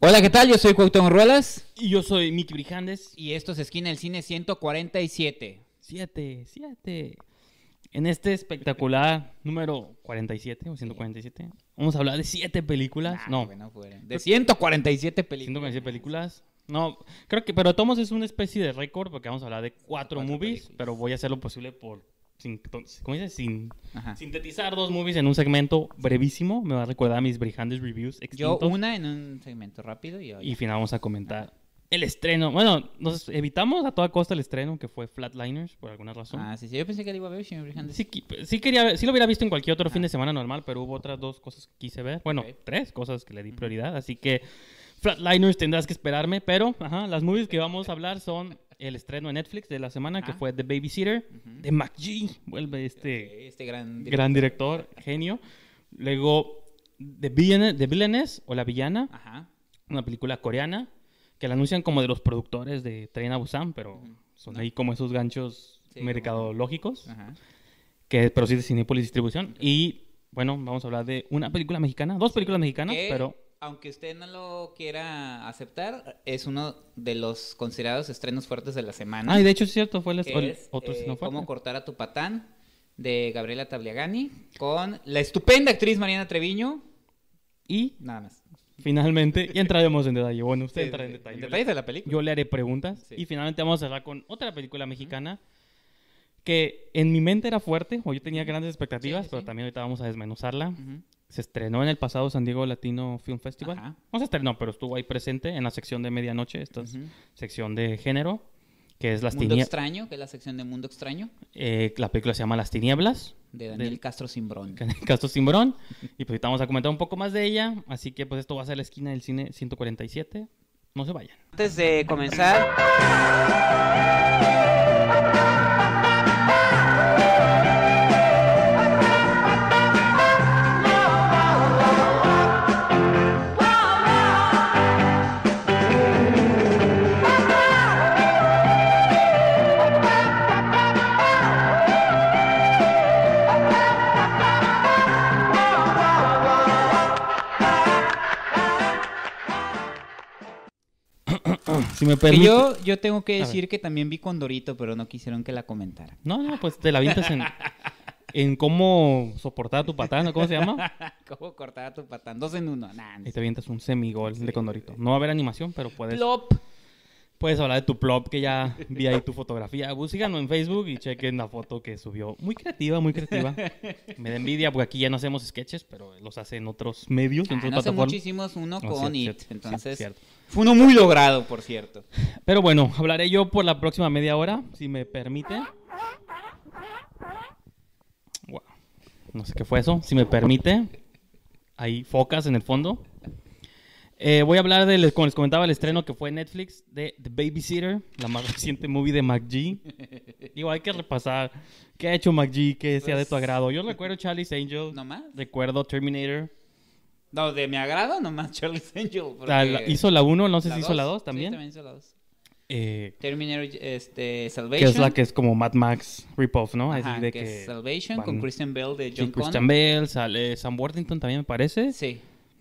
Hola, ¿qué tal? Yo soy Cuauhtémoc Ruelas Y yo soy Miki Brijandes. y esto es Esquina del Cine 147. Siete, siete. En este espectacular número 47 o 147, vamos a hablar de siete películas. No, fuera. De 147 películas. 147 películas. No, creo que, pero Tomos es una especie de récord porque vamos a hablar de cuatro, movies, películas. pero voy a hacer lo posible por, sin, ¿cómo dices? Sin, sintetizar dos movies en un segmento brevísimo. Me va a recordar a mis Brijandes reviews Yo una en un segmento rápido y, Y al final vamos a comentar el estreno. Bueno, nos evitamos a toda costa el estreno, que fue Flatliners, por alguna razón. Ah, sí, sí, yo pensé que le iba a ver, señor Brijandes. Sí, sí quería, sí lo hubiera visto en cualquier otro fin de semana normal, pero hubo otras dos cosas que quise ver. Bueno, Ok. tres cosas que le di prioridad. Así que Flatliners tendrás que esperarme, pero ajá, las movies que vamos a hablar son el estreno de Netflix de la semana, que Ajá. fue The Babysitter, de McG. Vuelve este Este gran... gran director, genio. Luego, The, Villan- The Villainess, o La Villana, Ajá. una película coreana, que la anuncian como de los productores de Tren a Busan, pero son ahí como esos ganchos Sí, mercadológicos Ajá. que pero sí de Cinepolis Distribución. Y bueno, vamos a hablar de una película mexicana, dos películas mexicanas, pero aunque usted no lo quiera aceptar, es uno de los considerados estrenos fuertes de la semana. Ah, y de hecho es cierto, fue el, es otro eh. Cómo cortar a tu patán de Gabriela Tabliagani con la estupenda actriz Mariana Treviño. Y Nada más. finalmente, ya entraremos en detalle. Bueno, usted Sí, entrará en detalle. en Yo detalles le- de la película. Yo le haré preguntas. Sí. Y finalmente vamos a cerrar con otra película mexicana que en mi mente era fuerte, o yo tenía grandes expectativas, Sí, pero también ahorita vamos a desmenuzarla. Ujú. Se estrenó en el pasado San Diego Latino Film Festival. Ajá. No se estrenó, pero estuvo ahí presente en la sección de medianoche, esta sección de género, que es Las Mundo Tinieblas. Extraño, que es la sección de Mundo Extraño, Eh, la película se llama Las Tinieblas, de Daniel Castro Simbrón. Castro Simbrón. Y pues ahorita vamos a comentar un poco más de ella. Así que pues esto va a ser la esquina del cine 147. No se vayan. Antes de comenzar, Si me permite. yo, yo tengo que decir que también vi Condorito, pero no quisieron que la comentara. No, no, pues te la avientas en, en cómo soportar a tu patán, ¿no? ¿cómo se llama? ¿Cómo cortar a tu patán? Dos en uno. Nah, Y te avientas un semigol de Condorito. No va a haber animación, pero puedes, Plop. puedes hablar de tu plop, que ya vi ahí tu fotografía. Pues síganlo en Facebook y chequen la foto que subió. Muy creativa, muy creativa. Me da envidia porque aquí ya no hacemos sketches, pero los hace en otros medios, en Ah, otras no hace plataformas. mucho hicimos uno No, con cierto, It, cierto, entonces cierto. Fue uno muy logrado, por cierto. Pero bueno, hablaré yo por la próxima media hora, si me permite. Wow. No sé qué fue eso, si me permite. Hay focas en el fondo. Eh, voy a hablar del, como les comentaba, el estreno que fue en Netflix de The Babysitter, la más reciente movie de McG. Digo, hay que repasar qué ha hecho McG, que sea de tu agrado. Yo recuerdo Charlie's Angel, ¿No más? recuerdo Terminator. No, de mi agrado, nomás Charlie's Angel. porque- La- la- hizo la 1, no sé si hizo dos. la 2 Sí, también. también hizo la 2. Eh, Terminator este, que Salvation. es la que es como Mad Max Ripoff, ¿no? Ajá, Así de que que Salvation con van- Christian Bale de Sí, John Christian Connor. Bale, sale Sam Worthington también me parece. Sí.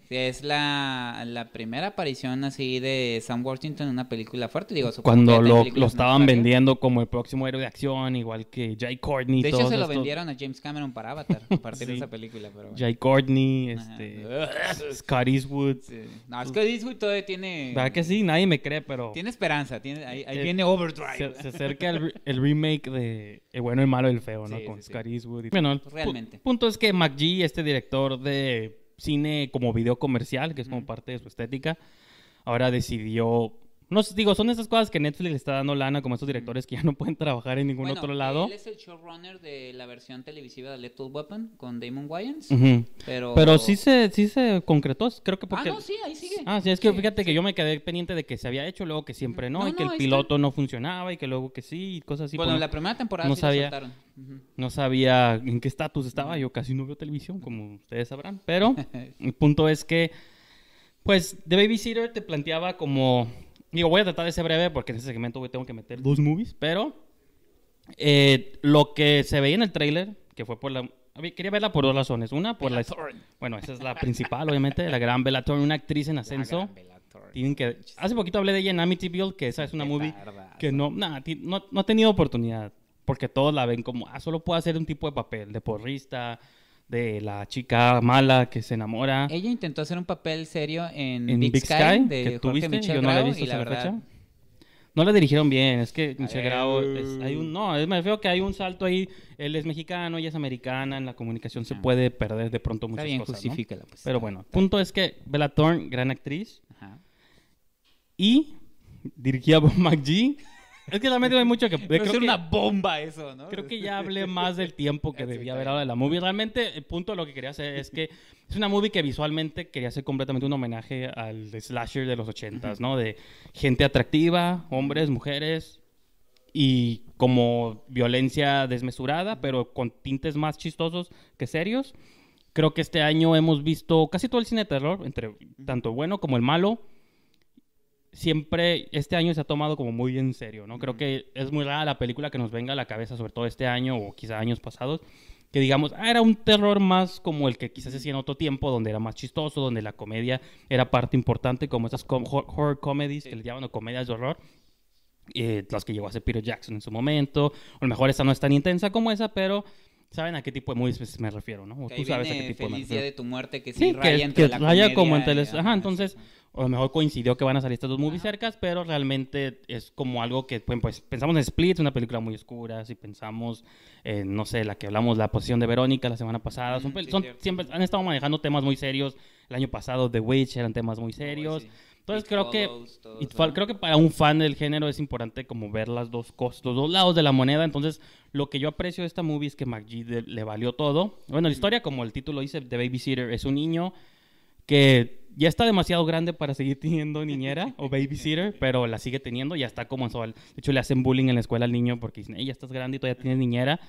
Es la, la primera aparición así de Sam Worthington en una película fuerte. Digo, Cuando lo, lo estaban vendiendo como el próximo héroe de acción, igual que Jay Courtney. De hecho, todos se lo estos- vendieron a James Cameron para Avatar a partir de esa película. Pero bueno. Jay Courtney, este, Scott Eastwood. Sí. No, que Eastwood todavía tiene... ¿Verdad que sí? Nadie me cree, pero Tiene esperanza. Tiene, ahí ahí Eh, viene Overdrive. se, se acerca el, re- el remake de El bueno, el malo y el feo, ¿no? Sí, Con. Scott Eastwood. y- Bueno, el pu- Realmente. punto es que McG, este director de cine como video comercial, que es como parte de su estética, ahora decidió... No sé, digo, son esas cosas que Netflix le está dando lana como estos directores que ya no pueden trabajar en ningún Bueno, otro lado. Él es el showrunner de la versión televisiva de Little Weapon con Damon Wayans. Pero... Pero sí se, sí se concretó, creo que Ah, porque... no, sí, ahí sigue. Ah, sí, es que Sí, fíjate que yo me quedé pendiente de que se había hecho, luego que siempre no, No, y que no, el piloto no funcionaba, y que luego que sí, y cosas así. bueno, pues, la primera temporada no sí sabía. No sabía en qué estatus estaba, yo casi no veo televisión, como ustedes sabrán, pero el punto es que, pues, The Babysitter te planteaba como, digo, voy a tratar de ser breve porque en ese segmento voy- tengo que meter dos movies, pero eh, lo que se veía en el tráiler, que fue por la... a ver, Quería verla por dos razones. Una, por la... Bella Thorne. Bueno, esa es la principal, obviamente, la gran Bella Thorne, una actriz en ascenso. La gran Bella Bellator. Tienen que... Hace poquito hablé de ella en Amityville, que esa es una Qué movie tardazo. que no, nah, no, no ha tenido oportunidad. Porque todos la ven como, ah, solo puede hacer un tipo de papel, de porrista, de la chica mala que se enamora. Ella intentó hacer un papel serio en, en Big, Sky, de que yo no la he visto la la fecha. No la dirigieron bien, es que Michel ver. Grau, es- hay un, no, es- me refiero que hay un salto ahí, él es mexicano, ella es americana, en la comunicación se Ah. puede perder de pronto está muchas bien, cosas, ¿no? pues. Pero bueno, punto es que Bella Thorne, gran actriz, Ajá. y dirigía por McGee. Es que realmente hay mucho que... Creo ser que- una bomba eso, ¿no? Creo que ya hablé más del tiempo que debía haber hablado de la movie. Realmente, el punto de lo que quería hacer es que es una movie que visualmente quería hacer completamente un homenaje al slasher de los ochentas, ¿no? De gente atractiva, hombres, mujeres, y como violencia desmesurada, pero con tintes más chistosos que serios. Creo que este año hemos visto casi todo el cine de terror, entre tanto el bueno como el malo. Siempre este año se ha tomado como muy en serio, ¿no? Creo que es muy rara la película que nos venga a la cabeza, sobre todo este año o quizá años pasados, que digamos, ah, era un terror más como el que quizás se hacía en otro tiempo, donde era más chistoso, donde la comedia era parte importante, como esas com- hor- horror comedies que les llaman o comedias de horror eh, las que llegó a hacer Peter Jackson en su momento. O a lo mejor esta no es tan intensa como esa, pero saben a qué tipo de movies me refiero, ¿no? O tú sabes a qué tipo Feliz me Día de tu muerte, que sí, Sí, raya que, entre que la raya como comedia entre y- les- Ajá, entonces. O a lo mejor coincidió que van a salir estas dos movies Ajá. cercas, pero realmente es como algo que, pues, pensamos en Split, una película muy oscura, si pensamos en, no sé, la que hablamos, la posición de Verónica la semana pasada, son, sí, son- siempre han estado manejando temas muy serios, el año pasado The Witch eran temas muy serios, Sí. entonces It creo que Follows, It Fol- ¿no? creo que para un fan del género es importante como ver las dos cosas, los dos lados de la moneda. Entonces, lo que yo aprecio de esta movie es que McGee le valió todo. Bueno, la historia, como el título dice, The Babysitter, es un niño que ya está demasiado grande para seguir teniendo niñera o babysitter, pero la sigue teniendo, ya está como su... De hecho, le hacen bullying en la escuela al niño porque dicen, "Ey, ya estás grande y todavía tienes niñera.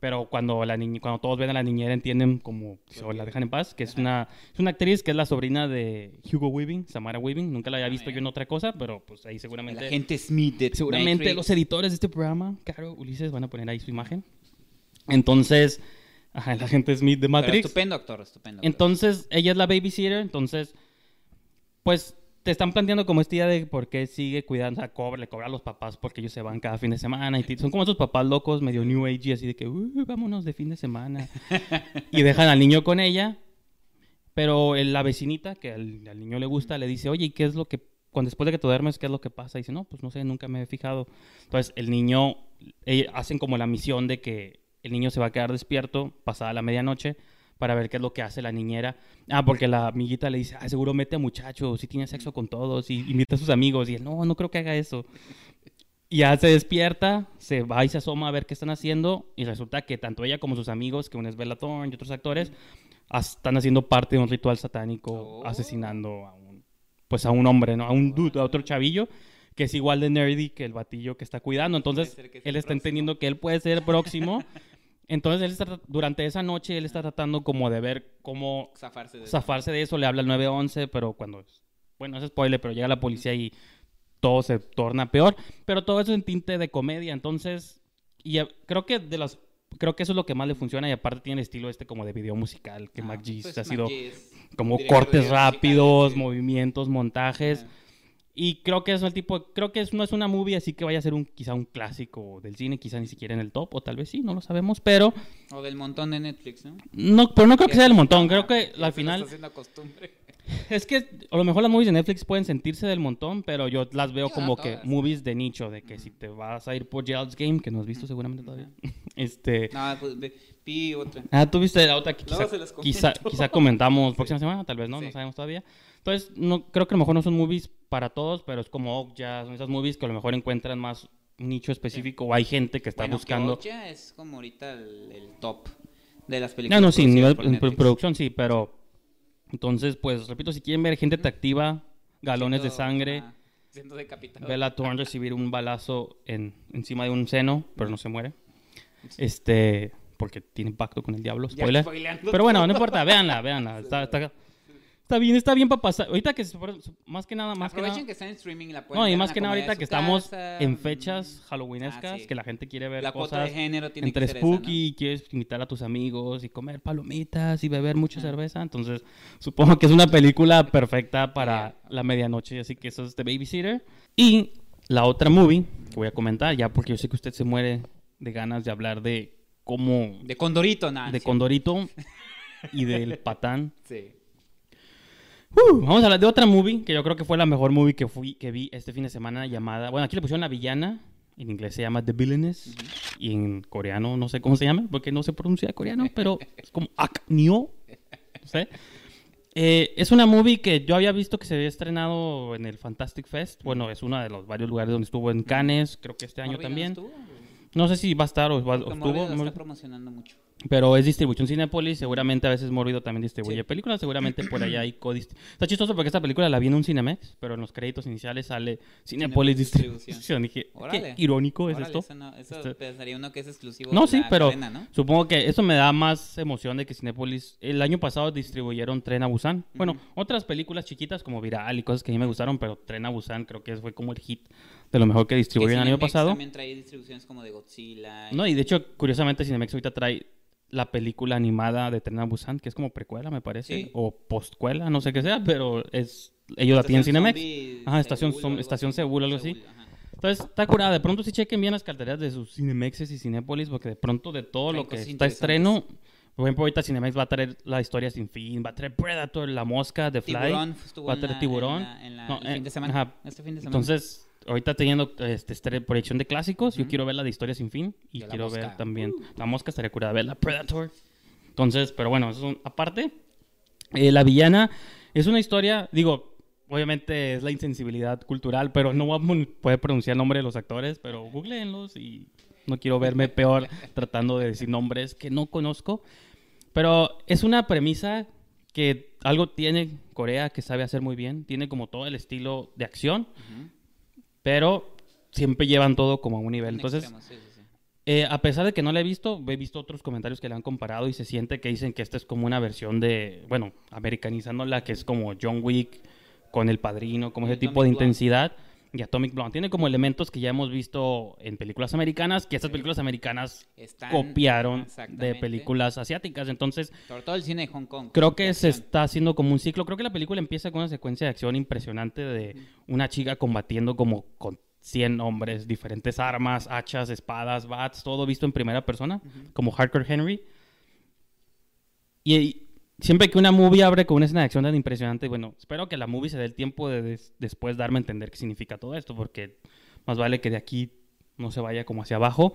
Pero cuando, la niña, cuando todos ven a la niñera entienden como o la dejan en paz, que es una, es una actriz que es la sobrina de Hugo Weaving, Samara Weaving. Nunca la había visto yo en otra cosa, pero pues ahí seguramente... agente Smith de Seguramente Matrix. los editores de este programa, Caro, Ulises, van a poner ahí su imagen. Entonces, ajá, el agente Smith de Pero Matrix. estupendo actor, estupendo. actor. Entonces, ella es la babysitter, entonces, pues te están planteando como esta idea de por qué sigue cuidando, o sea, cobra, le cobra a los papás porque ellos se van cada fin de semana. Y son como esos papás locos, medio new age, así de que, "Uh, vámonos de fin de semana. y dejan al niño con ella. Pero la vecinita, que al, al niño le gusta, le dice, oye, ¿y qué es lo que, cuando después de que te duermes, qué es lo que pasa? Y dice, no, pues no sé, nunca me he fijado. Entonces, el niño, eh, hacen como la misión de que el niño se va a quedar despierto pasada la medianoche para ver qué es lo que hace la niñera. Ah, porque la amiguita le dice, ah, seguro mete a muchachos y tiene sexo con todos y invita a sus amigos. Y él, no, no creo que haga eso. Y ya se despierta, se va y se asoma a ver qué están haciendo y resulta que tanto ella como sus amigos, que uno es Bella Thorne y otros actores, as- están haciendo parte de un ritual satánico Oh. asesinando a un, pues a un hombre, ¿no? A un dude, a otro chavillo que es igual de nerdy que el batillo que está cuidando. Entonces, él está próximo. entendiendo que él puede ser el próximo. Entonces, él está, durante esa noche, él está tratando como de ver cómo Zafarse de eso. zafarse de eso, le habla al 911, pero cuando, bueno, es spoiler, pero llega la policía y todo se torna peor, pero todo eso en tinte de comedia, entonces, y creo que de las, creo que eso es lo que más le funciona y aparte tiene el estilo este como de video musical, que Ah, McGee pues ha sido es como cortes rápidos, movimientos, montajes, Ah. Y creo que es el tipo, creo que es, no es una movie así que vaya a ser un, quizá un clásico del cine, quizá ni siquiera en el top, o tal vez sí, no lo sabemos, pero O del montón de Netflix, ¿no? no, pero no creo que sea se el montón, creo que al final... está haciendo costumbre. Es que a lo mejor las movies de Netflix pueden sentirse del montón, pero yo las veo Yo, como no que movies de nicho, de que si te vas a ir por Gerald's Game, que no has visto seguramente todavía. Este, No, pues vi otra. ah, tú viste la otra que quizá, quizá, quizá comentamos próxima semana, tal vez no, no Sí. sabemos todavía. Entonces, no creo que a lo mejor no son movies para todos, pero es como Okja, son esas movies que a lo mejor encuentran más nicho específico o hay gente que está Bueno, buscando. Que es como ahorita el, el top de las No, películas. no, sí, producidas nivel en producción sí, pero entonces, pues repito, si quieren ver gente atractiva, galones de sangre, ajá, Siendo decapitado. Bella Thorne recibir un balazo en, encima de un seno, pero no se muere. Este, porque tiene pacto con el diablo, spoiler. Pero bueno, no importa, véanla, véanla. Está, está, Está bien, está bien para pasar. Ahorita que más que nada, más que nada. que están en streaming la pueden No, y más que nada ahorita que estamos casa, en fechas halloweenescas, ah, sí. que la gente quiere ver La cuota de cosas género tiene entre que ser esa, ¿no? spooky y quieres invitar a tus amigos y comer palomitas y beber mucha cerveza. Entonces, supongo que es una película perfecta para la medianoche. Así que eso es The Babysitter. Y la otra movie que voy a comentar, ya porque yo sé que usted se muere de ganas de hablar de cómo. De Condorito, nada. de Condorito y del patán. Sí. Uh, vamos a hablar de otra movie que yo creo que fue la mejor movie que, fui, que vi este fin de semana llamada... Bueno, aquí le pusieron La Villana. En inglés se llama The Villainess. Y en coreano no sé cómo se llama porque no se pronuncia coreano, pero es como Aknyo. No sé. Eh, es una movie que yo había visto que se había estrenado en el Fantastic Fest. Bueno, es uno de los varios lugares donde estuvo en Cannes, creo que este año ¿Mórbido también. estuvo? No sé si va a estar o, va- o estuvo. No- está promocionando mucho. Pero es distribución Cinepolis, seguramente a veces Mórbido también distribuye Sí. películas, seguramente por allá hay codist... Está chistoso porque esta película la vi en un Cinemex, pero en los créditos iniciales sale Cinepolis Cinepolis Distribución. Dije, Órale. qué irónico es esto. Eso, no- eso Este- pensaría uno que es exclusivo No, de sí, la pero cadena, ¿no? supongo que eso me da más emoción de que Cinepolis... El año pasado distribuyeron Tren a Busan. Bueno, otras películas chiquitas como Viral y cosas que a mí me gustaron, pero Tren a Busan creo que fue como el hit de lo mejor que distribuyeron el año pasado. también trae distribuciones como de Godzilla. No, y de hecho, curiosamente, Cinemex ahorita trae la película animada de Tren Busan, que es como precuela, me parece, Sí. o postcuela, no sé qué sea, pero es ellos la tienen Cinemex. Ajá, Estación, Seúl Estación. Seúl, algo así. Ajá. Entonces, está curada. De pronto sí chequen bien las carteras de sus Cinemexes y Cinépolis, porque de pronto de todo lo que está estreno, por ejemplo, ahorita Cinemex va a traer La Historia Sin Fin, va a traer Predator, La Mosca, The Fly. Tiburón va a traer Tiburón. en la- en la- No, el fin de semana. ajá. Este fin de semana. Entonces, ahorita teniendo este, estre- proyección de clásicos, yo quiero ver la de Historia Sin Fin y De La quiero ver también La Mosca, estaría curada verla, Predator. Entonces, pero bueno, eso es un- aparte, eh, La Villana es una historia, digo, obviamente es la insensibilidad cultural, pero no vamos a poder pronunciar el nombre de los actores, pero googleenlos y no quiero verme peor tratando de decir nombres que no conozco. Pero es una premisa que algo tiene Corea que sabe hacer muy bien. Tiene como todo el estilo de acción, Ujú. Pero siempre llevan todo como a un nivel. Entonces, sí, sí, sí. eh, a pesar de que no la he visto, he visto otros comentarios que la han comparado y se siente que dicen que esta es como una versión de, bueno, americanizándola, que es como John Wick con El Padrino, como ese tipo de intensidad. Y Atomic Blonde tiene como elementos que ya hemos visto en películas americanas, que estas películas americanas Están- copiaron de películas asiáticas. Entonces, Sobre todo el cine de Hong Kong. Creo que se está haciendo como un ciclo. Creo que la película empieza con una secuencia de acción impresionante de una chica combatiendo como con 100 hombres, diferentes armas, hachas, espadas, bats, todo visto en primera persona, como Hardcore Henry. Y siempre que una movie abre con una escena de acción tan impresionante, bueno, espero que la movie se dé el tiempo de des- después darme a entender qué significa todo esto, porque más vale que de aquí no se vaya como hacia abajo.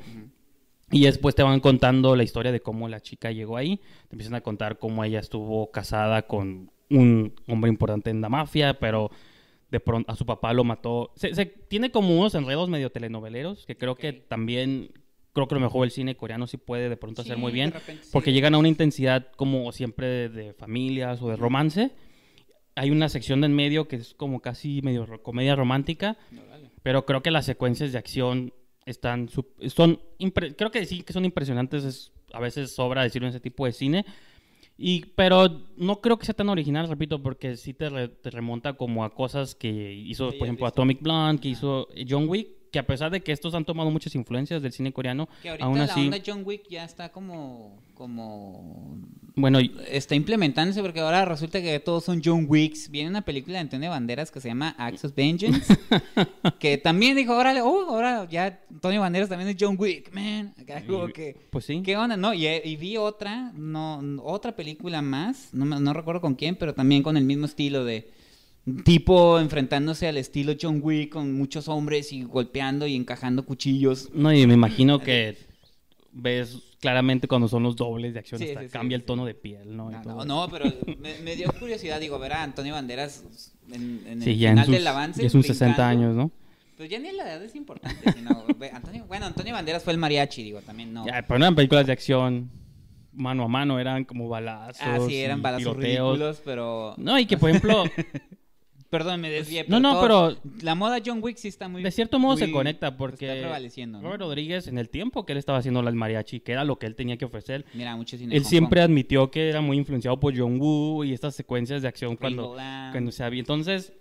Y después te van contando la historia de cómo la chica llegó ahí. Te empiezan a contar cómo ella estuvo casada con un hombre importante en la mafia, pero de pronto a su papá lo mató. Se, se- tiene como unos enredos medio telenoveleros que creo que también, creo que a lo mejor el cine coreano sí puede de pronto hacer Sí, muy de bien. repente sí. Porque llegan a una intensidad como siempre de, de familias o de romance. Hay una sección de en medio que es como casi medio ro- comedia romántica. Órale. Pero creo que las secuencias de acción están son creo que sí que son impresionantes es, a veces sobra decirlo en ese tipo de cine y pero no creo que sea tan original repito porque sí te, re- te remonta como a cosas que hizo por ejemplo. Atomic Blonde que hizo John Wick que a pesar de que estos han tomado muchas influencias del cine coreano Que ahorita aún la así onda John Wick ya está como, como bueno está implementándose porque ahora resulta que todos son John Wicks. Viene una película de Antonio Banderas que se llama Acts of Vengeance, que también dijo, órale, oh, ahora ya Antonio Banderas también es John Wick, man. Acá como y- que, pues sí ¿qué onda? No, y, y vi otra, no, otra película más, no, no recuerdo con quién, pero también con el mismo estilo de tipo enfrentándose al estilo John Wick con muchos hombres y golpeando y encajando cuchillos. no y me imagino que ves claramente cuando son los dobles de acción Sí, hasta sí, sí, cambia el tono de piel no, No, no, pero me, me dio curiosidad, digo, ver a Antonio Banderas en, en el en final sus, del avance. es un 60 brincando. años no Pues ya ni la edad es importante. sino, Antonio, bueno, Antonio Banderas fue el mariachi, digo, también no. Ya, pero no eran películas de acción mano a mano, eran como balazos. ah, sí, eran balazos ridículos, pero... No, y que por ejemplo, Perdón, me desvié. No, no, todo- La moda John Wick sí está muy... De cierto modo se conecta porque Está prevaleciendo, ¿no? Robert Rodríguez en el tiempo que él estaba haciendo el mariachi, que era lo que él tenía que ofrecer, Mira, mucho cine él siempre Kong. admitió que era muy influenciado por John Woo y estas secuencias de acción cuando, cuando se había. Entonces,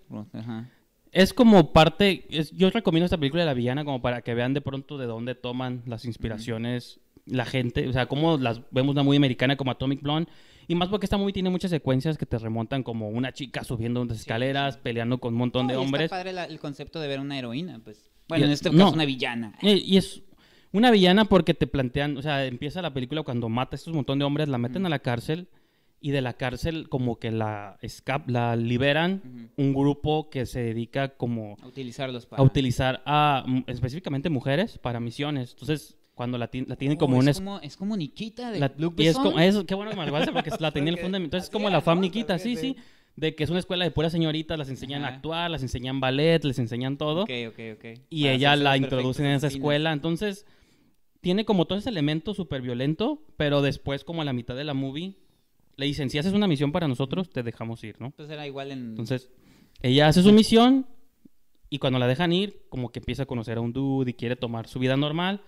es como parte, es- yo recomiendo esta película de La Villana como para que vean de pronto de dónde toman las inspiraciones la gente, o sea, cómo las vemos una muy americana como Atomic Blonde. Y más porque esta movie tiene muchas secuencias que te remontan como una chica subiendo unas escaleras, peleando con un montón de y hombres. Está padre la- el concepto de ver una heroína, pues. Bueno, Y- en este no. caso una villana. Y es una villana porque te plantean, o sea, empieza la película cuando mata a estos montón de hombres, la meten a la cárcel y de la cárcel como que la escap la liberan un grupo que se dedica como A utilizarlos para... a utilizar a mm, específicamente mujeres para misiones. Entonces, cuando la, la tienen Oh, como es una como, es como Nikita de la- Luc y es como eso, qué bueno que me porque la tenía en el mi- Entonces es como la fam. Nikita, sí, sí, de que es una escuela de puras señoritas, las enseñan a Ajá. actuar, las enseñan ballet, les enseñan todo Ok, ok, ok. y ella la introducen en esa escuela. Entonces, tiene como todo ese elemento súper violento, pero después, como a la mitad de la movie, le dicen, si haces una misión para nosotros, te dejamos ir, ¿no? Pues era igual en... Entonces, ella hace su misión y cuando la dejan ir, como que empieza a conocer a un dude y quiere tomar su vida normal.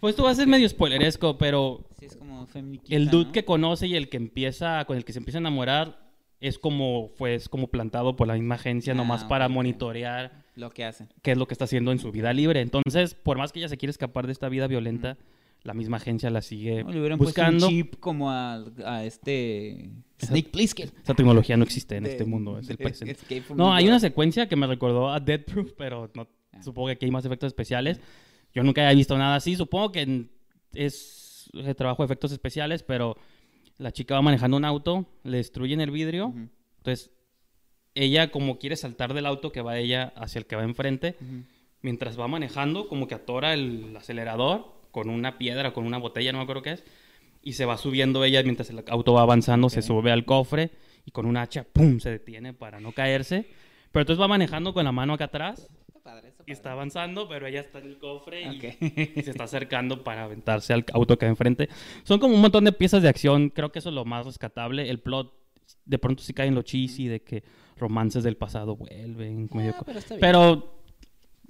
Pues esto va a ser medio spoileresco, pero Sí, es como el dude ¿no? que conoce y el que empieza, con el que se empieza a enamorar, es como, fue, es como plantado por la misma agencia, Ah, nomás ok, para monitorear Lo que hace. qué es lo que está haciendo en su vida libre. Entonces, por más que ella se quiere escapar de esta vida violenta, la misma agencia la sigue No, le buscando. un chip como a, a este... Snake Plissken. Esa tecnología no existe en De- este mundo, es el presente. No, hay una secuencia que me recordó a Dead Proof, pero no, Ah. supongo que aquí hay más efectos especiales. Yo nunca había visto nada así. Supongo que es el trabajo de efectos especiales, pero la chica va manejando un auto, le destruyen el vidrio. Entonces, ella como quiere saltar del auto que va ella hacia el que va enfrente, ujú. mientras va manejando, como que atora el acelerador con una piedra, con una botella, no me acuerdo qué es, y se va subiendo ella mientras el auto va avanzando, se sube al cofre y con un hacha, ¡pum!, se detiene para no caerse. Pero entonces va manejando con la mano acá atrás Está padre, está y está padre. avanzando, pero ella está en el cofre y, Ok. y se está acercando para aventarse al auto que va enfrente. Son como un montón de piezas de acción, creo que eso es lo más rescatable. El plot de pronto sí cae en lo cheesy de que romances del pasado vuelven. Ah, co- pero está bien. pero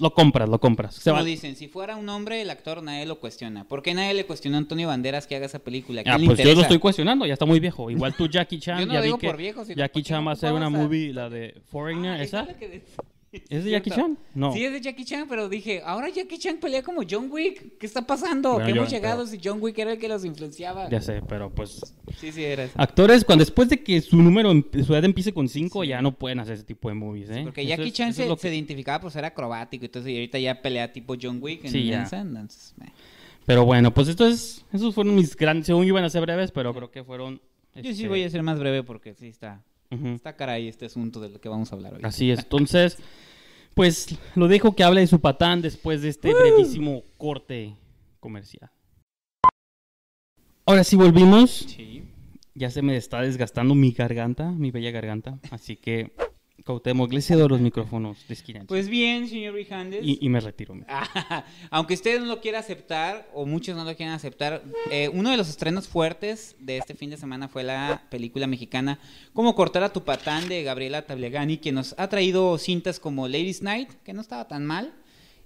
lo compras, lo compras. Se Como va- dicen, si fuera un hombre, el actor nadie lo cuestiona. ¿Por qué nadie le cuestionó a Antonio Banderas que haga esa película? ¿A quién Ah, pues yo lo estoy cuestionando, ya está muy viejo. Igual tú, Jackie Chan, Yo no ya lo vi digo que por viejo, sino Jackie Chan va a hacer una a- movie, la de Foreigner, Ah, ¿esa? la que- ¿Es de Jackie. Chan? No. Sí, es de Jackie Chan, pero dije, ahora Jackie Chan pelea como John Wick. ¿Qué está pasando? Bueno, ¿Qué yo- hemos llegado pero- si John Wick era el que los influenciaba? Ya sé, pero pues Sí, sí, era. Actores, cuando después de que su número, su edad empiece con 5, ya no pueden hacer ese tipo de movies, ¿eh? Porque Eso Jackie es- Chan eso es se, lo que- se identificaba por ser acrobático eso, y ahorita ya pelea tipo John Wick en Sí, entonces, eh. Pero bueno, pues esto es, esos fueron mis grandes, según iban a ser breves, pero creo que fueron... Yo sí este, voy a ser más breve porque sí está, ujú. está caray este asunto de lo que vamos a hablar hoy. Así es, entonces, pues lo dejo que hable de su patán después de este brevísimo corte comercial. Ahora sí volvimos. Sí. Ya se me está desgastando mi garganta, mi bella garganta. Así que, Cautemo, le cedo los micrófonos de esquina. Pues bien, señor Rijandes. y, y me retiro. Aunque usted no lo quiera aceptar, o muchos no lo quieran aceptar, eh, uno de los estrenos fuertes de este fin de semana fue la película mexicana Cómo cortar a tu patán de Gabriela Tablegani, que nos ha traído cintas como Ladies Night, que no estaba tan mal,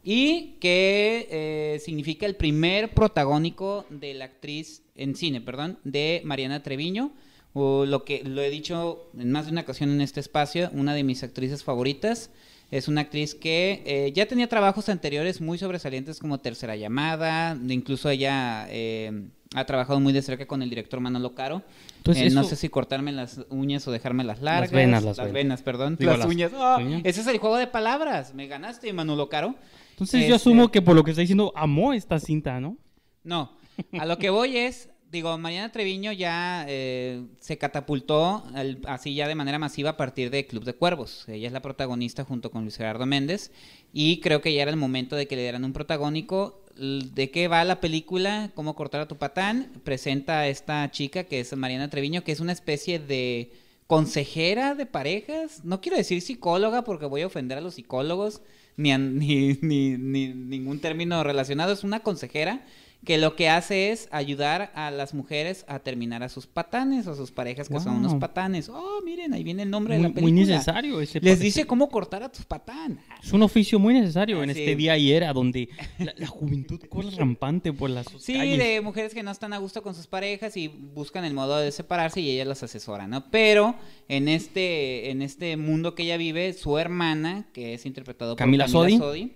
y que eh, significa el primer protagónico de la actriz en cine, perdón, de Mariana Treviño. O lo que lo he dicho en más de una ocasión en este espacio, una de mis actrices favoritas. Es una actriz que eh, ya tenía trabajos anteriores muy sobresalientes como Tercera Llamada, incluso ella eh, ha trabajado muy de cerca con el director Manolo Caro. Entonces, Eh, No sé si cortarme las uñas o dejarme las largas. venas, las venas. perdón. Digo, las, las uñas. ¡Ah! uñas. Ese es el juego de palabras. Me ganaste, Manolo Caro. Entonces yo Este- asumo que por lo que está diciendo, amó esta cinta, ¿no? No, a lo que voy es, digo, Mariana Treviño ya eh, se catapultó así ya de manera masiva a partir de Club de Cuervos. Ella es la protagonista junto con Luis Gerardo Méndez y creo que ya era el momento de que le dieran un protagónico. ¿De qué va la película? ¿Cómo cortar a tu patán? Presenta a esta chica que es Mariana Treviño, que es una especie de consejera de parejas. No quiero decir psicóloga porque voy a ofender a los psicólogos, ni, a- ni, ni- ni ningún término relacionado. Es una consejera que lo que hace es ayudar a las mujeres a terminar a sus patanes o a sus parejas que son unos Wow. patanes. Oh, miren, ahí viene el nombre Muy, de la muy película. necesario ese Les dice cómo cortar a tus patán. Es un oficio muy necesario en sí. este día y era donde la, la juventud corre rampante por las Sí, calles. de mujeres que no están a gusto con sus parejas y buscan el modo de separarse y ella las asesora, ¿no? Pero en este, en este mundo que ella vive, su hermana, que es interpretado Camila por Camila Sodi. Sodi,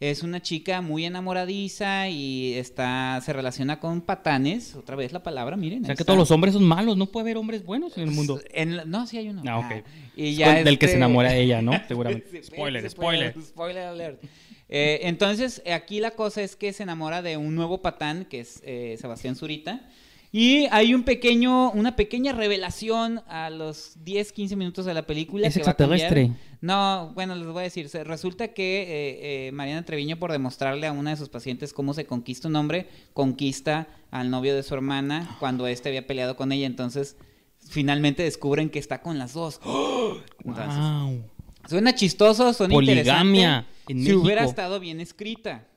es una chica muy enamoradiza y está se relaciona con patanes, otra vez la palabra, miren. O sea que está. todos los hombres son malos, no puede haber hombres buenos en el mundo. En no, sí hay uno. Ah, ok. y Es ya con- Del que se este- enamora ella, ¿no? Seguramente. Spoiler, spoiler. Spoiler alert. Eh, entonces, aquí la cosa es que se enamora de un nuevo patán, que es eh, Sebastián Zurita. Y hay un pequeño, una pequeña revelación a los 10, 15 minutos de la película. Es que extraterrestre. No, bueno, les voy a decir. Resulta que eh, eh, Mariana Treviño, por demostrarle a una de sus pacientes cómo se conquista un hombre, conquista al novio de su hermana cuando éste había peleado con ella. Entonces, finalmente descubren que está con las dos. Entonces, Wow. Suena chistoso, suena Poligamia interesante. en si hubiera estado bien escrita.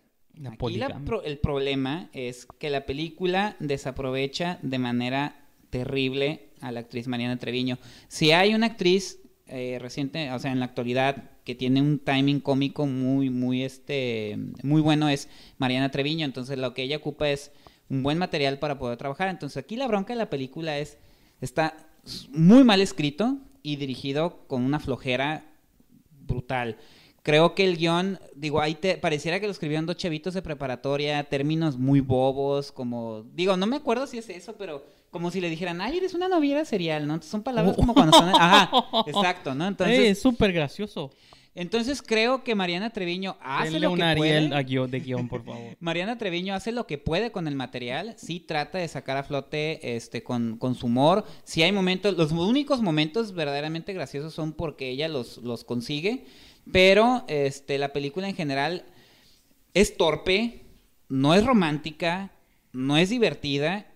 Aquí la pro- el problema es que la película desaprovecha de manera terrible a la actriz Mariana Treviño. Si hay una actriz eh, reciente, o sea, en la actualidad, que tiene un timing cómico muy, muy, este, muy bueno es Mariana Treviño. Entonces, lo que ella ocupa es un buen material para poder trabajar. Entonces, aquí la bronca de la película es está muy mal escrito y dirigido con una flojera brutal. Creo que el guion, digo, ahí te, pareciera que lo escribieron dos chavitos de preparatoria, términos muy bobos, como, digo, no me acuerdo si es eso, pero como si le dijeran, ay, eres una noviera serial, ¿no? Son palabras como cuando son, ajá, exacto, ¿no? Entonces, Eh, es súper gracioso. entonces creo que Mariana Treviño hace Denle lo que Ariel puede. a guión- de guion, por favor. Mariana Treviño hace lo que puede con el material, sí trata de sacar a flote este con, con su humor, sí hay momentos, los únicos momentos verdaderamente graciosos son porque ella los, los consigue, pero este la película en general es torpe, no es romántica, no es divertida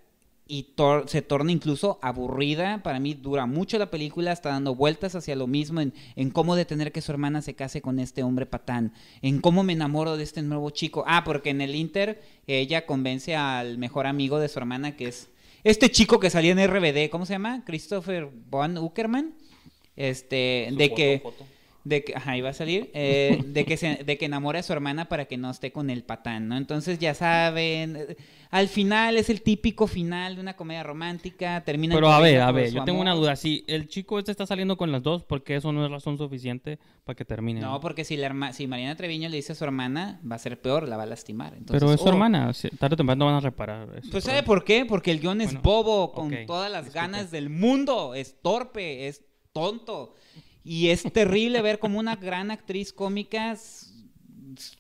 y tor- se torna incluso aburrida. Para mí dura mucho la película, está dando vueltas hacia lo mismo en, en cómo detener que su hermana se case con este hombre patán, en cómo me enamoro de este nuevo chico. Ah, porque en el Inter ella convence al mejor amigo de su hermana que es este chico que salía en RBD, ¿cómo se llama? Christopher Von Uckerman. Este, Su de foto, que foto. De que, ajá, iba a salir, eh, de que se, de que enamore a su hermana para que no esté con el patán, ¿no? Entonces ya saben, al final es el típico final de una comedia romántica, termina Pero a ver, a ver, yo tengo una duda. Si el chico este está saliendo con las dos, ¿por qué eso no es razón suficiente para que termine? No, porque si la herma- si Mariana Treviño le dice a su hermana, va a ser peor, la va a lastimar. Entonces, Pero es su oh, hermana, tarde o temprano van a reparar. eso. Pues ¿sabe por qué? Porque el guion es bobo, con todas las disculpe. ganas del mundo, es torpe, es tonto. Y es terrible ver como una gran actriz cómica,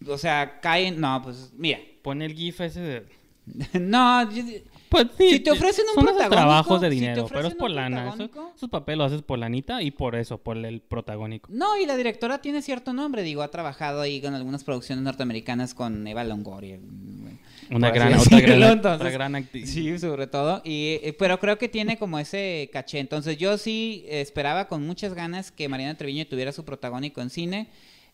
o sea, cae. No, pues mira, Pon el gif ese de... no, yo- Pues sí, Si te ofrecen un son esos protagónico, trabajos de si dinero, pero es por lana. Eso, esos papeles lo haces por lanita y por eso, por el protagónico. No, y la directora tiene cierto nombre, digo, ha trabajado ahí con algunas producciones norteamericanas con Eva Longoria. bueno, Una gran, otra gran, entonces, otra gran actriz. Sí, sobre todo, y, eh, pero creo que tiene como ese caché. Entonces yo sí esperaba con muchas ganas que Mariana Treviño tuviera su protagónico en cine.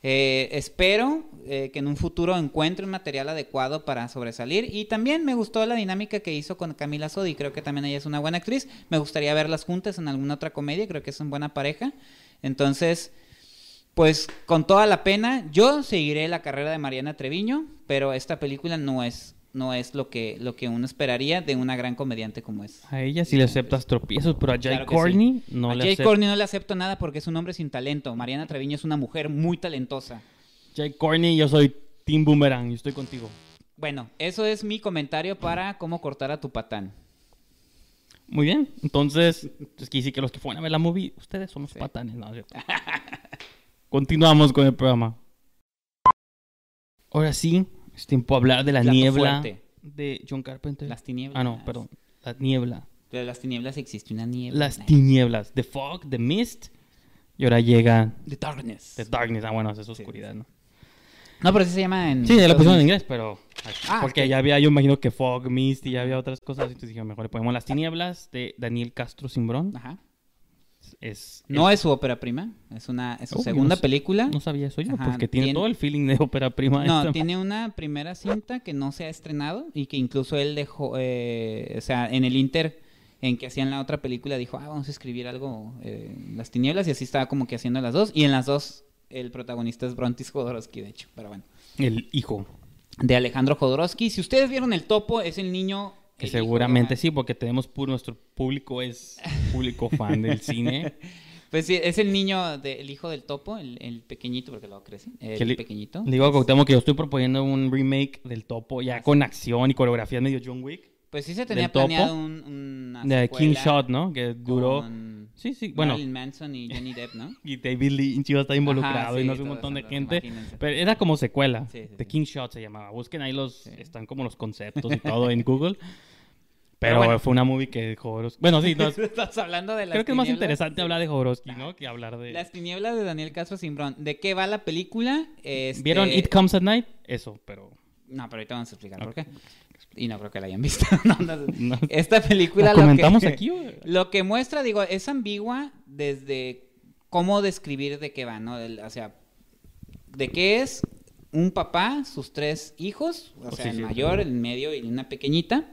Eh, espero eh, que en un futuro encuentre un material adecuado para sobresalir. Y también me gustó la dinámica que hizo con Camila Sodi. Creo que también ella es una buena actriz. Me gustaría verlas juntas en alguna otra comedia. Creo que es una buena pareja. Entonces, pues con toda la pena, yo seguiré la carrera de Mariana Treviño, pero esta película no es, no es lo que, lo que uno esperaría de una gran comediante como es. A ella sí le aceptas tropiezos, pero a Jay Claro que Courtney no a le Jay. Courtney no le acepto nada porque es un hombre sin talento. Mariana Treviño es una mujer muy talentosa. Jay Courtney, yo soy Team Boomerang, yo estoy contigo. Bueno, eso es mi comentario para cómo cortar a tu patán. Muy bien, entonces, es que sí que los que fueron a ver la movie, ustedes son los patanes, ¿no? Continuamos con el programa. Ahora sí, es tiempo de hablar de la Plato niebla fuerte. de John Carpenter. Las tinieblas. Ah, no, perdón, la niebla. De las tinieblas existe una niebla. Las tinieblas, The Fog, The Mist, y ahora llega The Darkness. The Darkness. Ah, bueno, es oscuridad, ¿no? No, pero así se llama en... Sí, la pusieron en inglés, pero. Ah, porque ya había, yo imagino que Fog, Mist y ya había otras cosas. Entonces dije, mejor le ponemos Las Tinieblas de Daniel Castro Simbrón. Ajá. Es... No es su ópera prima, es una es su Oh, segunda no película. No sabía eso yo, Ajá, porque tiene, tiene- todo el feeling de ópera prima. No, esta- tiene una primera cinta que no se ha estrenado y que incluso él dejó, eh, o sea, en el Inter en que hacían la otra película dijo, ah, vamos a escribir algo, eh, Las Tinieblas, y así estaba como que haciendo las dos. Y en las dos el protagonista es Brontis Jodorowsky, de hecho, pero bueno. El hijo. De Alejandro Jodorowsky. Si ustedes vieron El Topo, es el niño... Que el de- seguramente sí, porque tenemos puro, nuestro público es público fan del cine. Pues sí, es el niño, del hijo del Topo, el, el pequeñito, porque luego crece, el pequeñito. Digo a Cuauhtémoc que yo estoy proponiendo un remake del Topo ya con acción y coreografía medio John Wick. Pues sí se tenía del Topo, planeado un, una De King Shot, ¿no? Que duró... con Sí, sí, bueno. Marilyn Manson y Johnny Depp, ¿no? Y David Lynch iba a estar involucrado Ajá, y no sé, un montón de gente. imagínense. Pero era como secuela. Sí, sí, The. King Shot se llamaba. Busquen ahí los... Están como los conceptos y todo en Google. Pero, bueno. fue una movie que Jodorowsky... Bueno, sí, no, Estás hablando de las creo que es más tinieblas. interesante hablar de Jodorowsky, ¿no? Que hablar de... Las tinieblas de Daniel Castro Simbrón. ¿De qué va la película? Este- ¿Vieron It Comes at Night? Eso, pero... No, pero ahorita vamos a explicar por qué. Y no creo que la hayan visto. No, no. No. Esta película ¿La lo comentamos que, aquí o- Lo que muestra, digo, es ambigua desde cómo describir de qué va, ¿no? El- o sea, de qué es un papá, sus tres hijos, o Oh, sea, sí, el sí. mayor, el medio y una pequeñita,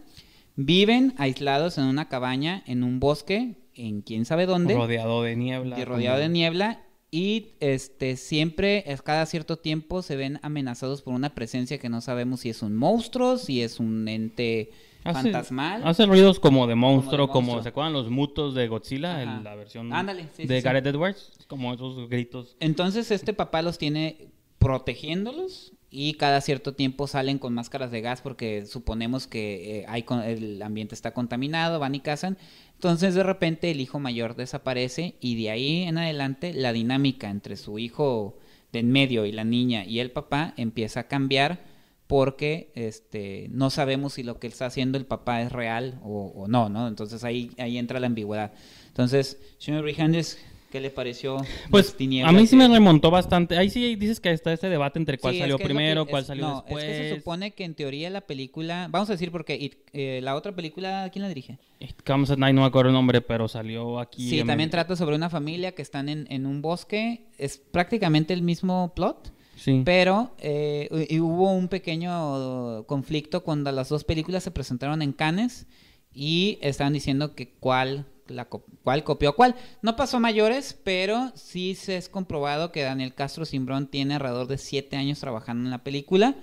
viven aislados en una cabaña, en un bosque, en quién sabe dónde. Rodeado de niebla. y rodeado como- de niebla y este siempre cada cierto tiempo se ven amenazados por una presencia que no sabemos si es un monstruo, si es un ente Hace- fantasmal. Hace ruidos como de monstruo, como, monstruo. ¿se acuerdan los mutos de Godzilla? El- la versión Ándale, sí, de sí, sí. Gareth Edwards. Como esos gritos. Entonces este papá los tiene protegiéndolos y cada cierto tiempo salen con máscaras de gas porque suponemos que eh, hay el ambiente está contaminado, van y cazan. Entonces de repente el hijo mayor desaparece y de ahí en adelante la dinámica entre su hijo de en medio y la niña y el papá empieza a cambiar porque este no sabemos si lo que está haciendo el papá es real o, no, ¿no? Entonces ahí, ahí entra la ambigüedad. Entonces, señor Rijandes, ¿qué le pareció? Pues a mí sí me remontó bastante. Ahí sí dices que está este debate entre cuál Sí, salió es primero, que- cuál es- salió no, después. es que se supone que en teoría la película, vamos a decir porque It- eh, la otra película, ¿quién la dirige? Comes at Night, no me acuerdo el nombre, pero salió aquí. Sí, también trata sobre una familia que están en, en un bosque, es prácticamente el mismo plot, Sí. pero eh, y hubo un pequeño conflicto cuando las dos películas se presentaron en Cannes y estaban diciendo que cuál la cuál copió cuál. No pasó a mayores, pero sí se es comprobado que Daniel Castro Simbrón tiene alrededor de siete años trabajando en la película.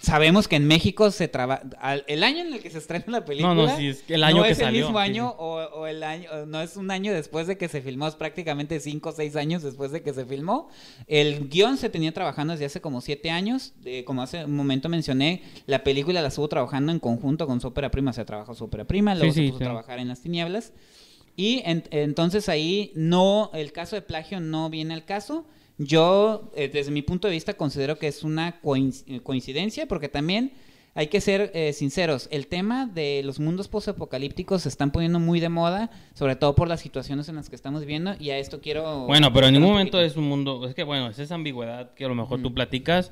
Sabemos que en México se trabaja el año en el que se estrena la película. No, no, sí, es el año no que es salió, el mismo año sí. o, o el año o no es un año después de que se filmó, es prácticamente cinco o seis años después de que se filmó. El guion se tenía trabajando desde hace como siete años, eh, como hace un momento mencioné, la película la estuvo trabajando en conjunto con su ópera prima, se trabajó su ópera prima, luego Sí, se puso a trabajar en las tinieblas. Y en- entonces ahí no, el caso de plagio no viene al caso. Yo, eh, desde mi punto de vista, considero que es una eh, coincidencia, porque también hay que ser eh, sinceros. El tema de los mundos postapocalípticos se están poniendo muy de moda, sobre todo por las situaciones en las que estamos viviendo, y a esto quiero. Bueno, pero en ningún momento es un mundo. Es que, bueno, es esa ambigüedad que a lo mejor tú platicas.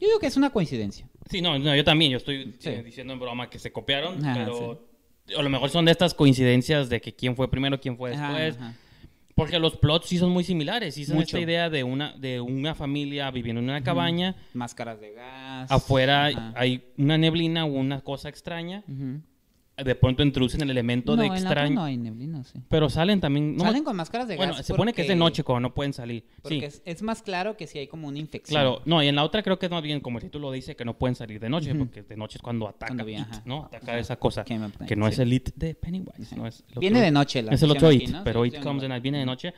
Yo digo que es una coincidencia. Sí, no, no, yo también. Yo estoy Sí. eh, diciendo en broma que se copiaron, Ajá, pero. A lo mejor son de estas coincidencias de que quién fue primero, quién fue Ajá, después. ajá. Porque los plots sí son muy similares. Sí son Mucho. esta idea de una, de una familia viviendo en una cabaña. Máscaras de gas. Afuera Ajá. hay una neblina o una cosa extraña. De pronto introducen el elemento No, de extraño. no hay neblina, sí. Pero salen también. no Salen con máscaras de bueno, gas. se supone que es de noche cuando no pueden salir. Porque Sí, es, es más claro que si hay como una infección. claro. No, y en la otra creo que es más bien como el título dice que no pueden salir de noche, Ujú. porque de noche es cuando ataca, Cuando It. ¿no? Ataca Ajá. esa cosa. Que no es sí. el It de Pennywise. No es Viene otro- de noche la Es el otro It, pero It Comes at Night viene de noche.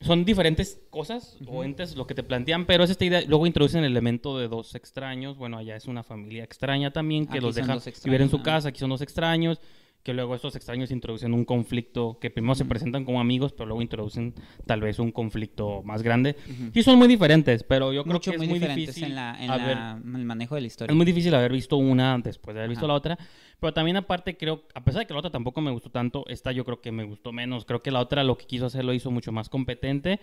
Son diferentes cosas o entes lo que te plantean, pero es esta idea. Luego introducen el elemento de dos extraños. Bueno, allá es una familia extraña también que Aquí los extraños, vivir en su casa. Aquí son dos extraños. Que luego estos extraños introducen un conflicto que primero se presentan como amigos, pero luego introducen tal vez un conflicto más grande. Sí, son muy diferentes, pero yo creo que es muy, difícil. en, la, en haber- la- en el manejo de la historia. es muy difícil haber visto una después de haber visto la otra. Pero también aparte creo, a pesar de que la otra tampoco me gustó tanto, esta yo creo que me gustó menos. Creo que la otra lo que quiso hacer lo hizo mucho más competente.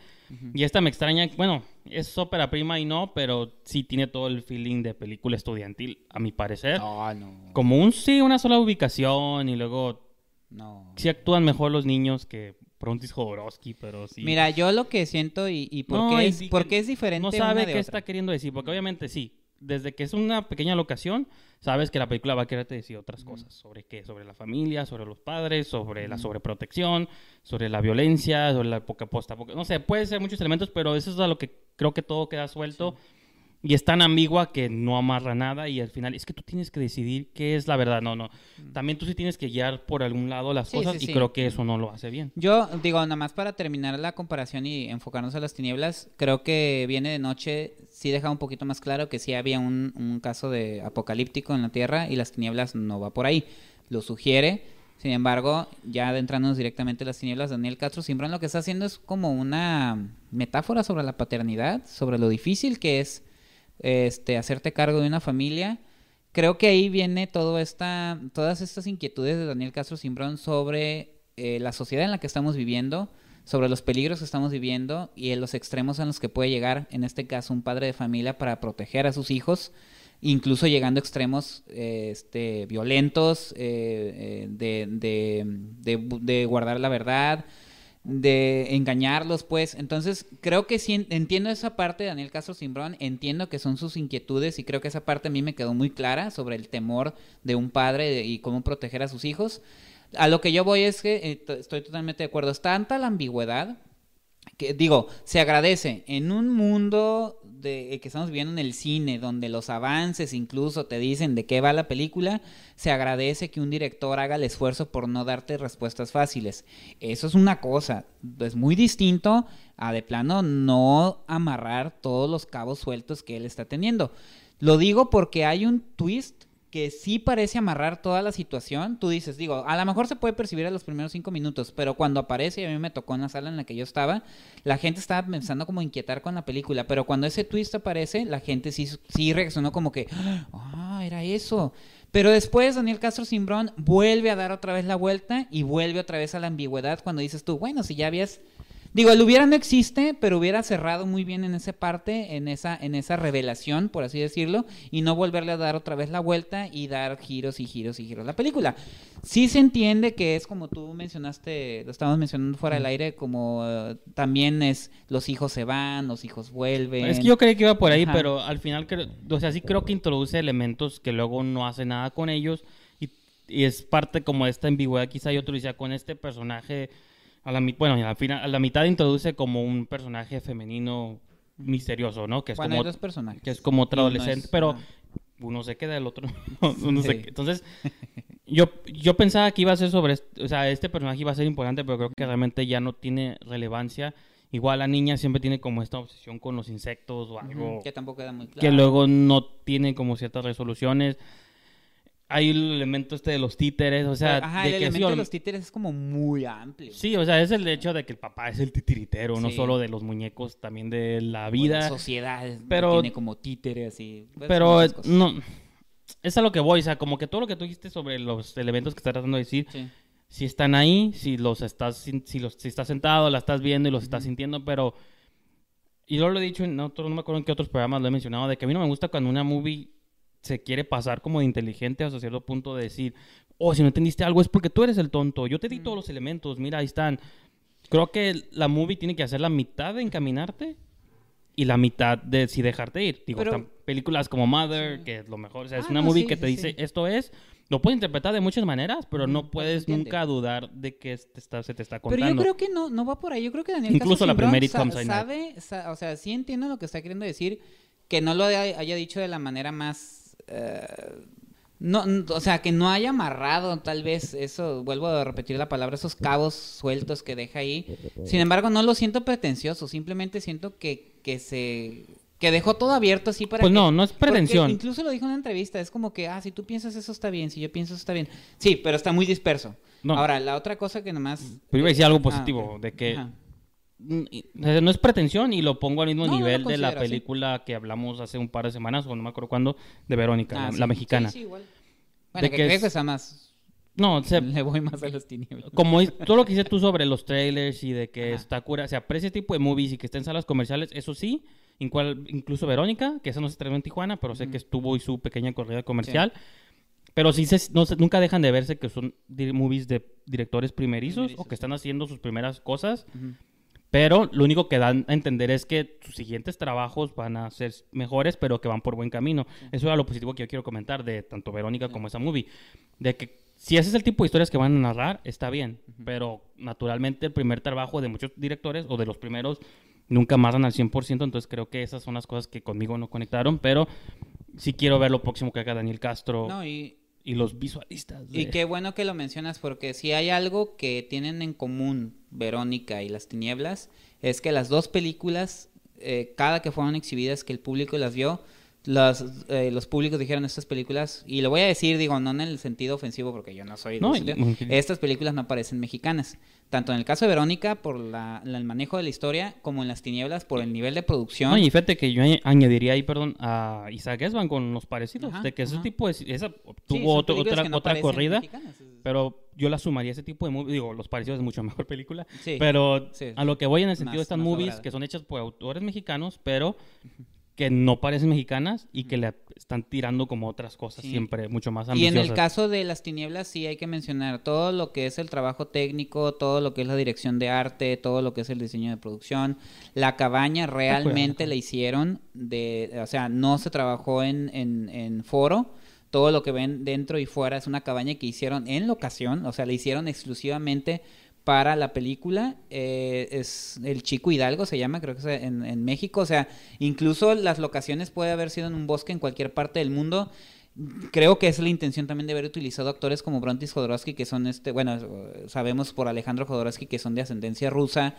Y esta me extraña, bueno, es ópera prima y no, pero sí tiene todo el feeling de película estudiantil, a mi parecer. No, no. Como un sí, una sola ubicación y luego No. sí actúan mejor los niños que Pruntis Jodorowsky, pero sí. Mira, yo lo que siento y, y por, No, qué es, sí por que qué es diferente no una sabe de qué otra. está queriendo decir, porque obviamente sí, desde que es una pequeña locación, sabes que la película va a quererte decir otras cosas. ¿Sobre qué? Sobre la familia, sobre los padres, sobre la sobreprotección, sobre la violencia, sobre la época posta. No sé, puede ser muchos elementos, pero eso es a lo que creo que todo queda suelto. Y es tan ambigua que no amarra nada y al final es que tú tienes que decidir qué es la verdad. No, no. También tú sí tienes que guiar por algún lado las Sí, cosas sí, y sí. creo que eso no lo hace bien. Yo digo, nada más para terminar la comparación y enfocarnos a las tinieblas, creo que Viene de Noche sí deja un poquito más claro que sí había un, un caso de apocalíptico en la Tierra y las tinieblas no va por ahí. Lo sugiere. Sin embargo, ya adentrándonos directamente en las tinieblas, Daniel Castro Simbrón lo que está haciendo es como una metáfora sobre la paternidad, sobre lo difícil que es este, hacerte cargo de una familia. Creo que ahí viene todo esta, todas estas inquietudes de Daniel Castro Simbrón sobre eh, la sociedad en la que estamos viviendo, sobre los peligros que estamos viviendo y en los extremos en los que puede llegar, en este caso, un padre de familia para proteger a sus hijos, incluso llegando a extremos eh, este, violentos, eh, eh, de, de- guardar la verdad, de engañarlos, pues. Entonces, creo que sí en- entiendo esa parte de Daniel Castro Simbrón, entiendo que son sus inquietudes y creo que esa parte a mí me quedó muy clara sobre el temor de un padre y cómo proteger a sus hijos. A lo que yo voy es que eh, to- estoy totalmente de acuerdo. Es tanta la ambigüedad que digo, se agradece en un mundo de, que estamos viviendo en el cine, donde los avances incluso te dicen de qué va la película, se agradece que un director haga el esfuerzo por no darte respuestas fáciles. Eso es una cosa, es muy distinto a de plano no amarrar todos los cabos sueltos que él está teniendo. Lo digo porque hay un twist que sí parece amarrar toda la situación. Tú dices, digo, a lo mejor se puede percibir a los primeros cinco minutos, pero cuando aparece, y a mí me tocó en la sala en la que yo estaba, la gente estaba pensando como inquietar con la película, pero cuando ese twist aparece, la gente sí, sí reaccionó como que, ah, era eso. Pero después Daniel Castro Simbrón vuelve a dar otra vez la vuelta y vuelve otra vez a la ambigüedad cuando dices tú, bueno, si ya habías... Digo, el hubiera no existe, pero hubiera cerrado muy bien en esa parte, en esa, en esa revelación, por así decirlo, y no volverle a dar otra vez la vuelta y dar giros y giros y giros. La película sí se entiende que es como tú mencionaste, lo estábamos mencionando fuera del aire, como eh, también es los hijos se van, los hijos vuelven. Es que yo creí que iba por ahí, Ajá. pero al final, creo- o sea, sí creo que introduce elementos que luego no hace nada con ellos y, y es parte como de esta ambigüedad. Quizá yo otro decía, con este personaje, a la, bueno, al final, a la mitad introduce como un personaje femenino misterioso, ¿no? Que es Bueno, como hay dos personajes. que es como otro adolescente, es- pero uno se queda, el otro no. uno se Sí. queda. Entonces, yo, yo pensaba que iba a ser sobre, est- o sea, este personaje iba a ser importante, pero creo que realmente ya no tiene relevancia. Igual la niña siempre tiene como esta obsesión con los insectos o algo que tampoco queda muy claro. que luego no tiene como ciertas resoluciones. Hay el elemento este de los títeres, o sea, Ajá, de el que sí, elemento de los títeres es como muy amplio. sí, o sea, es el hecho de que el papá es el titiritero, no solo de los muñecos, también de la O la vida. sociedad pero- tiene como títere así. pues, Pero no, es a lo que voy, o sea, como que todo lo que tú dijiste sobre los elementos que estás tratando de decir, Sí. si están ahí, si los estás, si los, si estás sentado, la estás viendo y los estás sintiendo, pero y yo lo he dicho en otros, no me acuerdo en qué otros programas lo he mencionado, de que a mí no me gusta cuando una movie se quiere pasar como de inteligente hasta cierto punto de decir, oh, si no entendiste algo es porque tú eres el tonto, yo te di todos los elementos, mira, ahí están. Creo que la movie tiene que hacer la mitad de encaminarte y la mitad de si dejarte ir. Digo, Pero- películas como Mother, que es lo mejor, o sea, es Ah, una no, movie sí, que sí, te dice, esto es, lo puedes interpretar de muchas maneras, pero no pero se puedes nunca dudar de que te está- se te está Pero contando. yo creo que no, no va por ahí. Yo creo que Daniel Incluso la primera sa- sabe, sa- o sea, sí entiendo lo que está queriendo decir, que no lo haya dicho de la manera más... eh, no, o sea, que no haya amarrado tal vez eso, vuelvo a repetir la palabra, esos cabos sueltos que deja ahí. Sin embargo, no lo siento pretencioso, simplemente siento que, que se... que dejó todo abierto así para Pues que- no, no es pretensión. incluso lo dijo en una entrevista, es como que, ah, si tú piensas eso está bien, si yo pienso eso está bien. Sí, pero está muy disperso. No. Ahora, la otra cosa que nomás... Pero iba a decir algo Ah, positivo, de que Ajá. Mm, o no es pretensión y lo pongo al mismo No, no lo nivel de la sí. película que hablamos hace un par de semanas, o no me acuerdo cuándo, de Verónica, Ah, la, sí. la mexicana. Sí, sí, igual. Bueno, De que, que es- más... No, o sea, Le voy más a los tinieblas. como es- todo lo que dices tú sobre los trailers y de que Ajá. está cura, se aprecia ese tipo de movies y que está en salas comerciales, eso sí, incluso Verónica, que esa no se estrenó en Tijuana, pero sé que estuvo y su pequeña corrida comercial. Pero sí se, no se- nunca dejan de verse que son movies de directores primerizos, Primerizos, o que están haciendo sus primeras cosas. Pero lo único que dan a entender es que sus siguientes trabajos van a ser mejores, pero que van por buen camino. Eso era lo positivo que yo quiero comentar de tanto Verónica como esa movie. De que si ese es el tipo de historias que van a narrar, está bien. Pero naturalmente el primer trabajo de muchos directores o de los primeros nunca dan al 100%. Entonces creo que esas son las cosas que conmigo no conectaron. Pero sí quiero ver lo próximo que haga Daniel Castro No, y, y los visualistas. y qué bueno que lo mencionas porque si hay algo que tienen en común Verónica y Las Tinieblas es que las dos películas, eh, cada que fueron exhibidas, que el público las vio, las, eh, los públicos dijeron estas películas, y lo voy a decir, digo, no en el sentido ofensivo porque yo no soy... de No, sentido, y- estas películas no parecen mexicanas. Tanto en el caso de Verónica por la, la- el manejo de la historia, como en Las Tinieblas por el nivel de producción. No, y fíjate que yo añ- añadiría ahí, perdón, a Isaac Esban con los parecidos. Ajá, de que ese ajá. tipo de... Esa Sí, tuvo son otro- otra, no otra corrida. mexicanas. Pero yo la sumaría a ese tipo de movies. Digo, Los Parecidos es mucho mejor película. Sí, pero sí. a lo que voy en el Más- sentido de estas más movies lograda. que son hechas por autores mexicanos, pero que no parecen mexicanas y que le están tirando como otras cosas Sí. siempre mucho más Y ambiciosas. en el caso de las tinieblas sí hay que mencionar todo lo que es el trabajo técnico, todo lo que es la dirección de arte, todo lo que es el diseño de producción. La cabaña realmente la hicieron de, o sea, no se trabajó en, en, en foro. Todo lo que ven dentro y fuera es una cabaña que hicieron en locación, o sea, la hicieron exclusivamente para la película. eh, es el Chico Hidalgo, se llama, creo que es en, México. O sea, incluso las locaciones puede haber sido en un bosque en cualquier parte del mundo. Creo que es la intención también de haber utilizado actores como Brontis Jodorowsky, que son este, bueno, sabemos por Alejandro Jodorowsky que son de ascendencia rusa.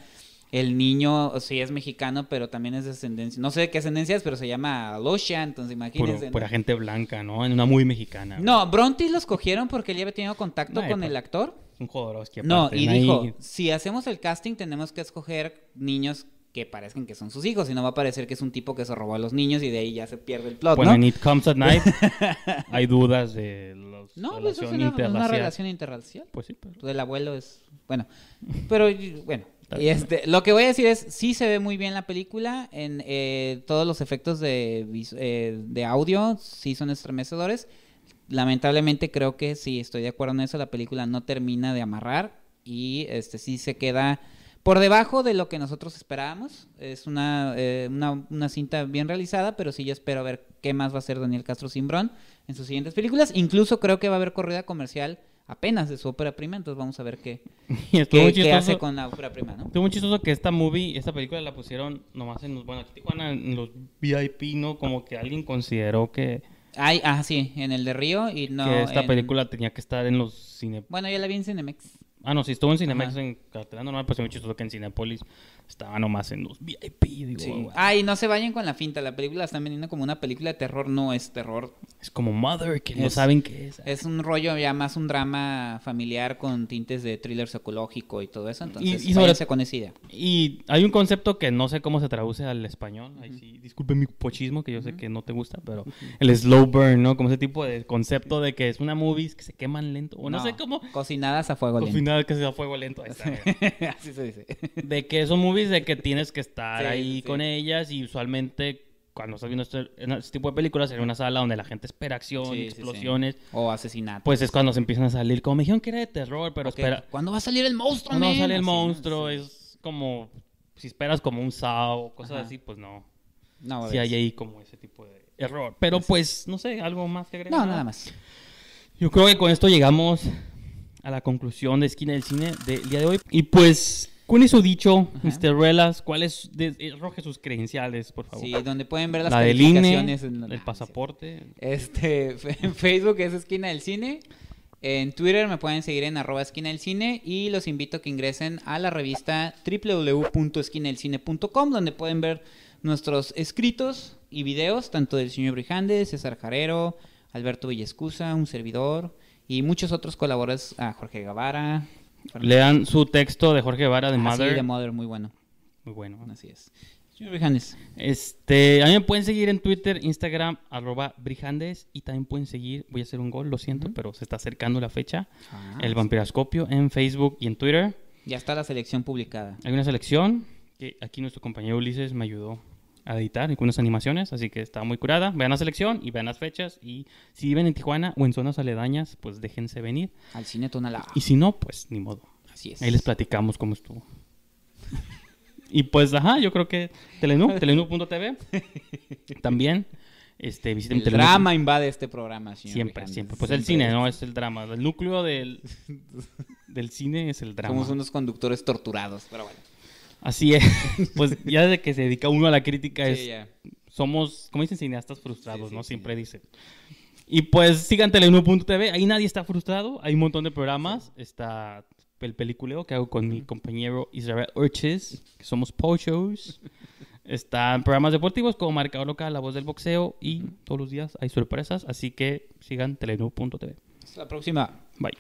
El niño sí es mexicano, pero también es de ascendencia, no sé de qué ascendencia es, pero se llama Losha, entonces Puro- imagínense. ¿no? pura gente blanca, ¿no? En una muy mexicana. No, Brontis los cogieron porque él ya había tenido contacto con pues, el actor. Un Jodorowsky No, aparte, y ahí- dijo, si hacemos el casting tenemos que escoger niños que parezcan que son sus hijos, si no va a parecer que es un tipo que se robó a los niños y de ahí ya se pierde el plot, Bueno, ¿no? en It Comes at Night hay dudas de los No, pues es una, relación interracial. Pues sí, pero... El abuelo es, bueno, pero y- bueno, y este, lo que voy a decir es, sí se ve muy bien la película, en eh, todos los efectos eh, de audio sí son estremecedores. Lamentablemente creo que sí, estoy de acuerdo en eso, la película no termina de amarrar y este sí se queda por debajo de lo que nosotros esperábamos. Es una, eh, una, una cinta bien realizada, pero sí yo espero ver qué más va a hacer Daniel Castro Simbrón en sus siguientes películas. Incluso creo que va a haber corrida comercial apenas de su ópera prima, entonces vamos a ver qué, qué, muy qué chistoso. hace con la ópera prima, ¿no? Estuvo muy chistoso que esta movie, esta película la pusieron nomás en los, bueno, aquí en Tijuana, en los VIP, ¿no? Como que alguien consideró que, Ay, ah, sí, en el de Río y no que esta en- película tenía que estar en los cine... Bueno, yo la vi en Cinemex. Ah, no, si estuvo en Cinemex Ajá. en cartelera normal, pues es muy chistoso que en Cinepolis estaba nomás en los VIP. Digo, Sí. "Wow". Ay, no se vayan con la finta, la película la están vendiendo como una película de terror, no es terror. Es como Mother, que no saben qué es. Es un rollo ya más un drama familiar con tintes de thriller psicológico y todo eso, entonces Y- y sobre- con esa idea. Y hay un concepto que no sé cómo se traduce al español. Ahí sí, disculpe mi pochismo, que yo sé que no te gusta, pero el slow burn, ¿no? Como ese tipo de concepto de que es una movie que se queman lento. O no, sé cómo. Cocinadas a fuego lento. final que sea fuego lento. ahí está. Así se dice. de que son movies de que tienes que estar Sí, ahí sí, sí. con ellas y usualmente cuando estás viendo este, este tipo de películas en una sala donde la gente espera acción, Sí, sí, sí. explosiones, O asesinato. pues es cuando se empiezan a salir. Como me dijeron que era de terror, pero Ok, espera. ¿Cuándo va a salir el monstruo, Cuando men? sale el Así, monstruo, Sí. es como. Si esperas como un Saw o cosas Ajá. así, pues no. No, Si hay ahí como ese tipo de error. Pero pues, no sé, algo más que agregar. No, nada más. Yo creo que con esto llegamos a la conclusión de Esquina del Cine del día de hoy. Y pues, con eso dicho, Ajá. Mr. Relas, ¿cuáles? De, eh, arroje sus credenciales, por favor. Sí, donde pueden ver las la del INE, calificaciones. en- el pasaporte. Este, en Facebook es Esquina del Cine. En Twitter me pueden seguir en arroba esquina del cine y los invito a que ingresen a la revista www.esquinadelcine.com donde pueden ver nuestros escritos y videos, tanto del señor Brijande, César Jarero, Alberto Villescusa, un servidor y muchos otros colaboradores, a Jorge Guevara. Lean su texto de Jorge Vara de Ah, sí, Mother. de Mother, muy bueno. Muy bueno. Así es. Señor Brijandes. Este, a mí me pueden seguir en Twitter, Instagram, arroba Brijandes. Y también pueden seguir, voy a hacer un gol, lo siento, Ujú. pero se está acercando la fecha. Ah, el Vampiroscopio en Facebook y en Twitter. Ya está la selección publicada. Hay una selección que aquí nuestro compañero Ulises me ayudó a editar y con unas animaciones, así que está muy curada. Vean la selección y vean las fechas. Y si viven en Tijuana o en zonas aledañas, pues déjense venir. Al cine Tonalá. Y si no, pues ni modo. Así es. Ahí les platicamos cómo estuvo. y pues, ajá, yo creo que Telenú, telenú.tv. También, este, visiten El drama invade este programa, señor Siempre, siempre. Pues el cine, ¿no? Es el drama. El núcleo del, del cine es el drama. Somos unos conductores torturados, pero bueno. Así es. Pues ya desde que se dedica uno a la crítica es Sí, somos, como dicen, cineastas frustrados, Sí, ¿no? Siempre dicen. Y pues sigan Telenú.tv, ahí nadie está frustrado, hay un montón de programas, está el peliculeo que hago con mi compañero Israel Urches, que somos pochos, están programas deportivos como Marcador Local, La Voz del Boxeo y todos los días hay sorpresas, así que sigan Telenú.tv. Hasta la próxima. Bye.